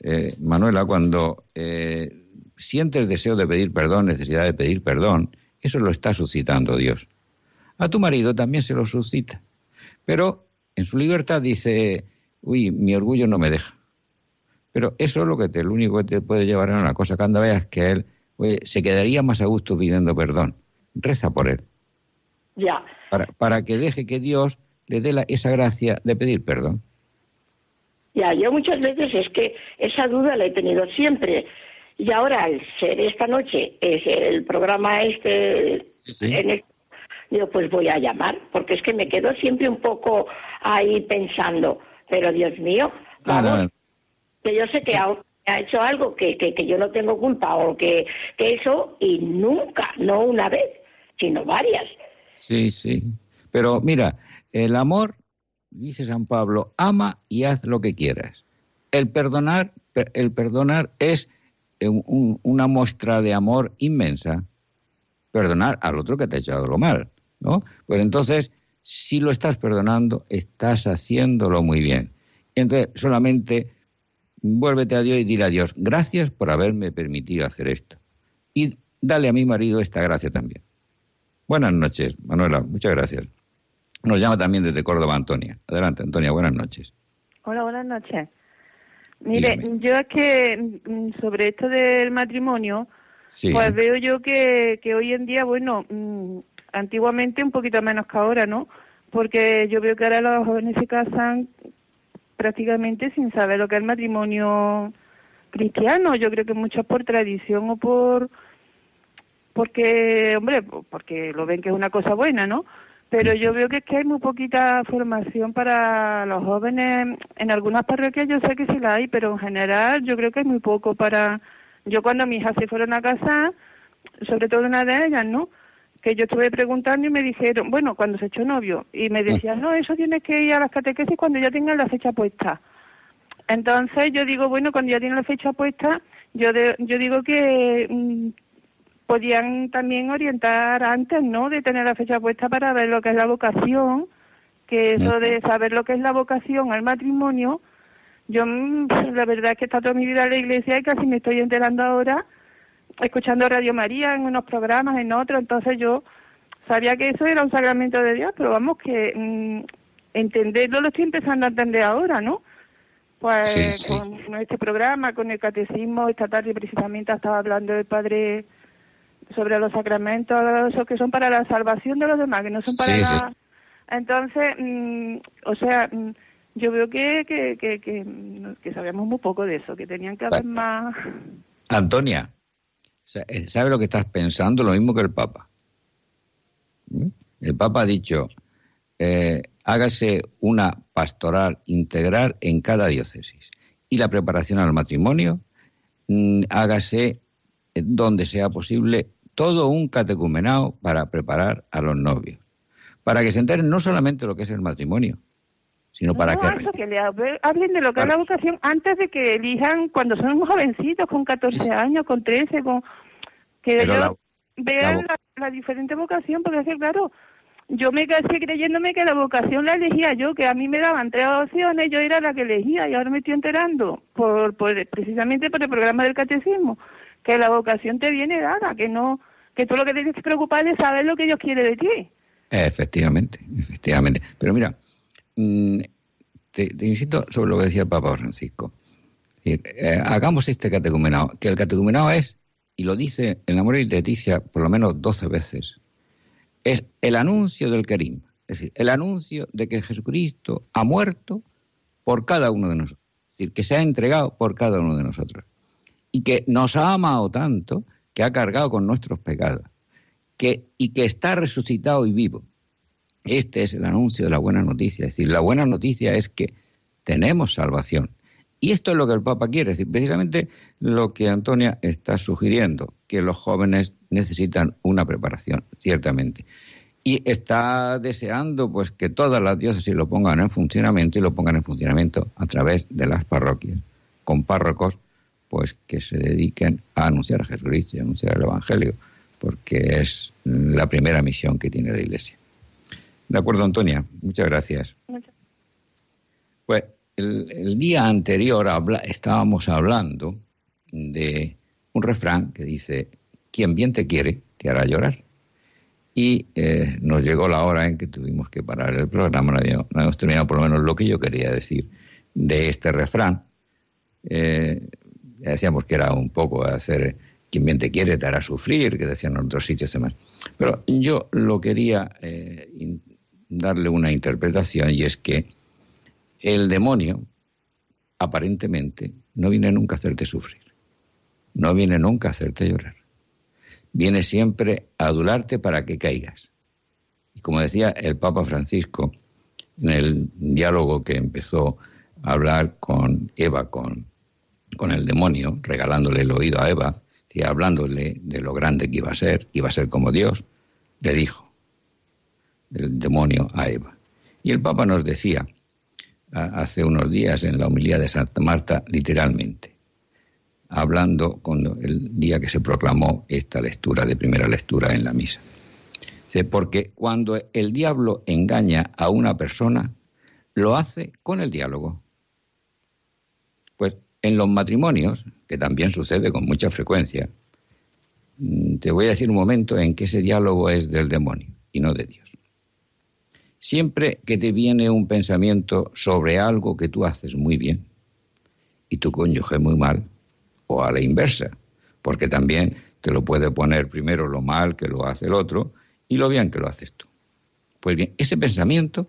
eh, Manuela, cuando eh, sientes deseo de pedir perdón, necesidad de pedir perdón, eso lo está suscitando Dios. A tu marido también se lo suscita. Pero en su libertad dice, uy, mi orgullo no me deja. Pero eso es lo que te, lo único que te puede llevar a una cosa. Cuando veas que él se quedaría más a gusto pidiendo perdón, reza por él. Ya. Para, para que deje que Dios le dé la, esa gracia de pedir perdón. Ya, yo muchas veces es que esa duda la he tenido siempre. Y ahora, al ser esta noche, es el programa este, En digo, pues voy a llamar, porque es que me quedo siempre un poco ahí pensando, pero Dios mío, ah, vamos, que yo sé que ha, hecho algo que, que, yo no tengo culpa o que, eso, y nunca, no una vez, sino varias. Sí, sí. Pero mira, el amor, dice San Pablo, ama y haz lo que quieras. El perdonar, el perdonar es una muestra de amor inmensa. Perdonar al otro que te ha hecho algo mal, ¿no? Pues entonces, si lo estás perdonando, estás haciéndolo muy bien. Entonces, solamente vuélvete a Dios y dile a Dios, gracias por haberme permitido hacer esto. Y dale a mi marido esta gracia también. Buenas noches, Manuela, muchas gracias. Nos llama también desde Córdoba Antonia. Adelante, Antonia, buenas noches. Hola, buenas noches. Mire, yo es que mm, sobre esto del matrimonio, pues veo yo que, que hoy en día, bueno, mm, antiguamente un poquito menos que ahora, ¿no? Porque yo veo que ahora los jóvenes se casan prácticamente sin saber lo que es el matrimonio cristiano. Yo creo que muchos por tradición o por porque, hombre, porque lo ven que es una cosa buena, ¿no? Pero yo veo que es que hay muy poquita formación para los jóvenes. En algunas parroquias yo sé que sí la hay, pero en general yo creo que hay muy poco para... Yo cuando mis hijas se fueron a casa, sobre todo una de ellas, ¿no? Que yo estuve preguntando y me dijeron, bueno, cuando se echó novio, y me decían, no, eso tienes que ir a las catequesis cuando ya tengan la fecha puesta. Entonces yo digo, bueno, cuando ya tienen la fecha puesta, yo, yo digo que mm, podían también orientar antes, ¿no?, de tener la fecha puesta para ver lo que es la vocación, que eso de saber lo que es la vocación al matrimonio, yo mm, la verdad es que está toda mi vida en la iglesia y casi me estoy enterando ahora escuchando Radio María en unos programas, en otros, entonces yo sabía que eso era un sacramento de Dios, pero vamos que mm, entenderlo lo estoy empezando a entender ahora, ¿no? Pues con este programa, con el catecismo, esta tarde precisamente estaba hablando el padre sobre los sacramentos, esos que son para la salvación de los demás, que no son para la... Entonces, mm, o sea, mm, yo veo que, que, que, que, sabíamos muy poco de eso, que tenían que haber más... Antonia, ¿Sabe lo que estás pensando? Lo mismo que el Papa. ¿Mm? El Papa ha dicho, eh, hágase una pastoral integral en cada diócesis. Y la preparación al matrimonio, mm, hágase eh, donde sea posible todo un catecumenado para preparar a los novios. Para que se enteren no solamente lo que es el matrimonio, sino para que... que le hablen de lo que es la vocación antes de que elijan cuando son jovencitos, con 14 años, con 13, con... Que ellos vean la, diferente vocación, porque es que, claro, yo me casé creyéndome que la vocación la elegía yo, que a mí me daban tres opciones, yo era la que elegía y ahora me estoy enterando, por, por precisamente por el programa del catecismo, que la vocación te viene dada, que no, que tú lo que tienes que preocupar es saber lo que Dios quiere de ti. Efectivamente, efectivamente. Pero mira, mm, te, insisto sobre lo que decía el Papa Francisco. Eh, hagamos este catecumenado, que el catecumenado es, y lo dice en la Moral y Leticia por lo menos 12 veces, es el anuncio del Kerim, es decir, el anuncio de que Jesucristo ha muerto por cada uno de nosotros, es decir, que se ha entregado por cada uno de nosotros y que nos ha amado tanto que ha cargado con nuestros pecados que, y que está resucitado y vivo. Este es el anuncio de la buena noticia, es decir, la buena noticia es que tenemos salvación. Y esto es lo que el Papa quiere, es decir, precisamente lo que Antonia está sugiriendo, que los jóvenes necesitan una preparación, ciertamente. Y está deseando pues que todas las diócesis lo pongan en funcionamiento y lo pongan en funcionamiento a través de las parroquias, con párrocos pues que se dediquen a anunciar a Jesucristo y a anunciar el Evangelio, porque es la primera misión que tiene la Iglesia. De acuerdo, Antonia, muchas gracias. Pues el, día anterior estábamos hablando de un refrán que dice, quien bien te quiere, te hará llorar. Y eh, nos llegó la hora en que tuvimos que parar el programa, no habíamos, terminado por lo menos lo que yo quería decir de este refrán. Eh, decíamos que era un poco hacer quien bien te quiere te hará sufrir, que decían en otros sitios demás. Pero yo lo quería eh, darle una interpretación y es que el demonio, aparentemente, no viene nunca a hacerte sufrir, no viene nunca a hacerte llorar, viene siempre a adularte para que caigas. Y como decía el Papa Francisco en el diálogo que empezó a hablar con Eva, con, con el demonio, regalándole el oído a Eva, y hablándole de lo grande que iba a ser, iba a ser como Dios, le dijo el demonio a Eva. Y el Papa nos decía hace unos días en la humildad de Santa Marta, literalmente, hablando con el día que se proclamó esta lectura de primera lectura en la misa. Porque cuando el diablo engaña a una persona, lo hace con el diálogo. Pues en los matrimonios, que también sucede con mucha frecuencia, mm, te voy a decir un momento en que ese diálogo es del demonio y no de Dios. Siempre que te viene un pensamiento sobre algo que tú haces muy bien y tu cónyuge muy mal, o a la inversa, porque también te lo puede poner primero lo mal que lo hace el otro y lo bien que lo haces tú. Pues bien, ese pensamiento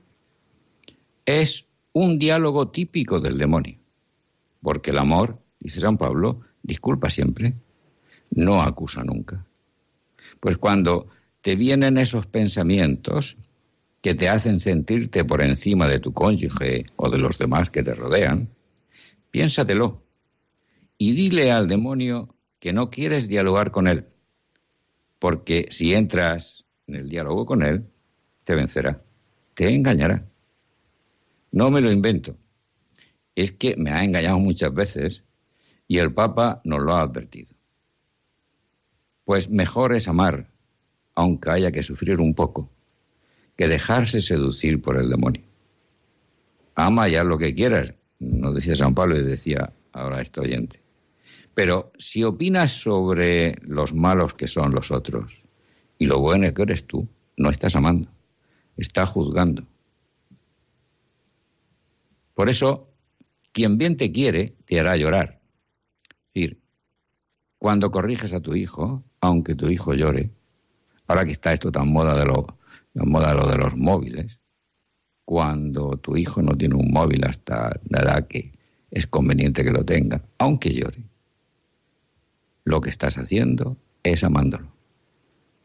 es un diálogo típico del demonio, porque el amor, dice San Pablo, disculpa siempre, no acusa nunca. Pues cuando te vienen esos pensamientos que te hacen sentirte por encima de tu cónyuge o de los demás que te rodean, piénsatelo y dile al demonio que no quieres dialogar con él, porque si entras en el diálogo con él, te vencerá, te engañará. No me lo invento, es que me ha engañado muchas veces y el Papa nos lo ha advertido. Pues mejor es amar, aunque haya que sufrir un poco, que dejarse seducir por el demonio. Ama ya lo que quieras, nos decía San Pablo y decía ahora este oyente. Pero si opinas sobre los malos que son los otros y lo bueno que eres tú, no estás amando, estás juzgando. Por eso, quien bien te quiere, te hará llorar. Es decir, cuando corriges a tu hijo, aunque tu hijo llore, ahora que está esto tan moda de la moda lo de los móviles, cuando tu hijo no tiene un móvil hasta la edad que es conveniente que lo tenga, aunque llore, lo que estás haciendo es amándolo.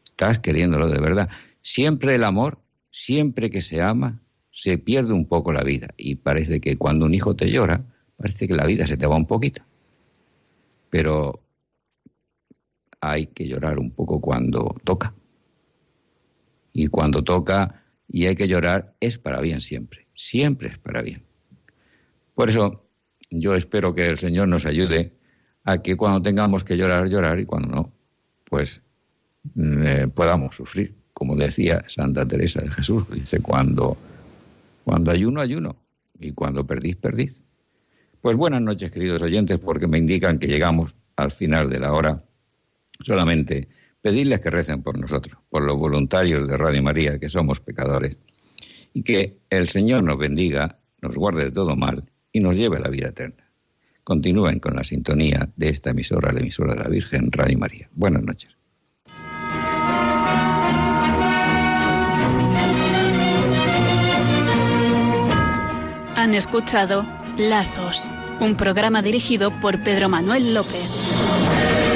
Estás queriéndolo de verdad. Siempre el amor, siempre que se ama, se pierde un poco la vida. Y parece que cuando un hijo te llora, parece que la vida se te va un poquito. Pero hay que llorar un poco cuando toca. Y cuando toca y hay que llorar, es para bien siempre. Siempre es para bien. Por eso yo espero que el Señor nos ayude a que cuando tengamos que llorar, llorar y cuando no, pues mm, eh, podamos sufrir. como decía Santa Teresa de Jesús, dice, cuando, cuando ayuno, ayuno, y cuando perdís, perdís. Pues buenas noches, queridos oyentes, porque me indican que llegamos al final de la hora. Solamente pedirles que recen por nosotros, por los voluntarios de Radio María, que somos pecadores, y que el Señor nos bendiga, nos guarde de todo mal y nos lleve a la vida eterna. Continúen con la sintonía de esta emisora, la emisora de la Virgen, Radio María. Buenas noches. Han escuchado Lazos, un programa dirigido por Pedro Manuel López.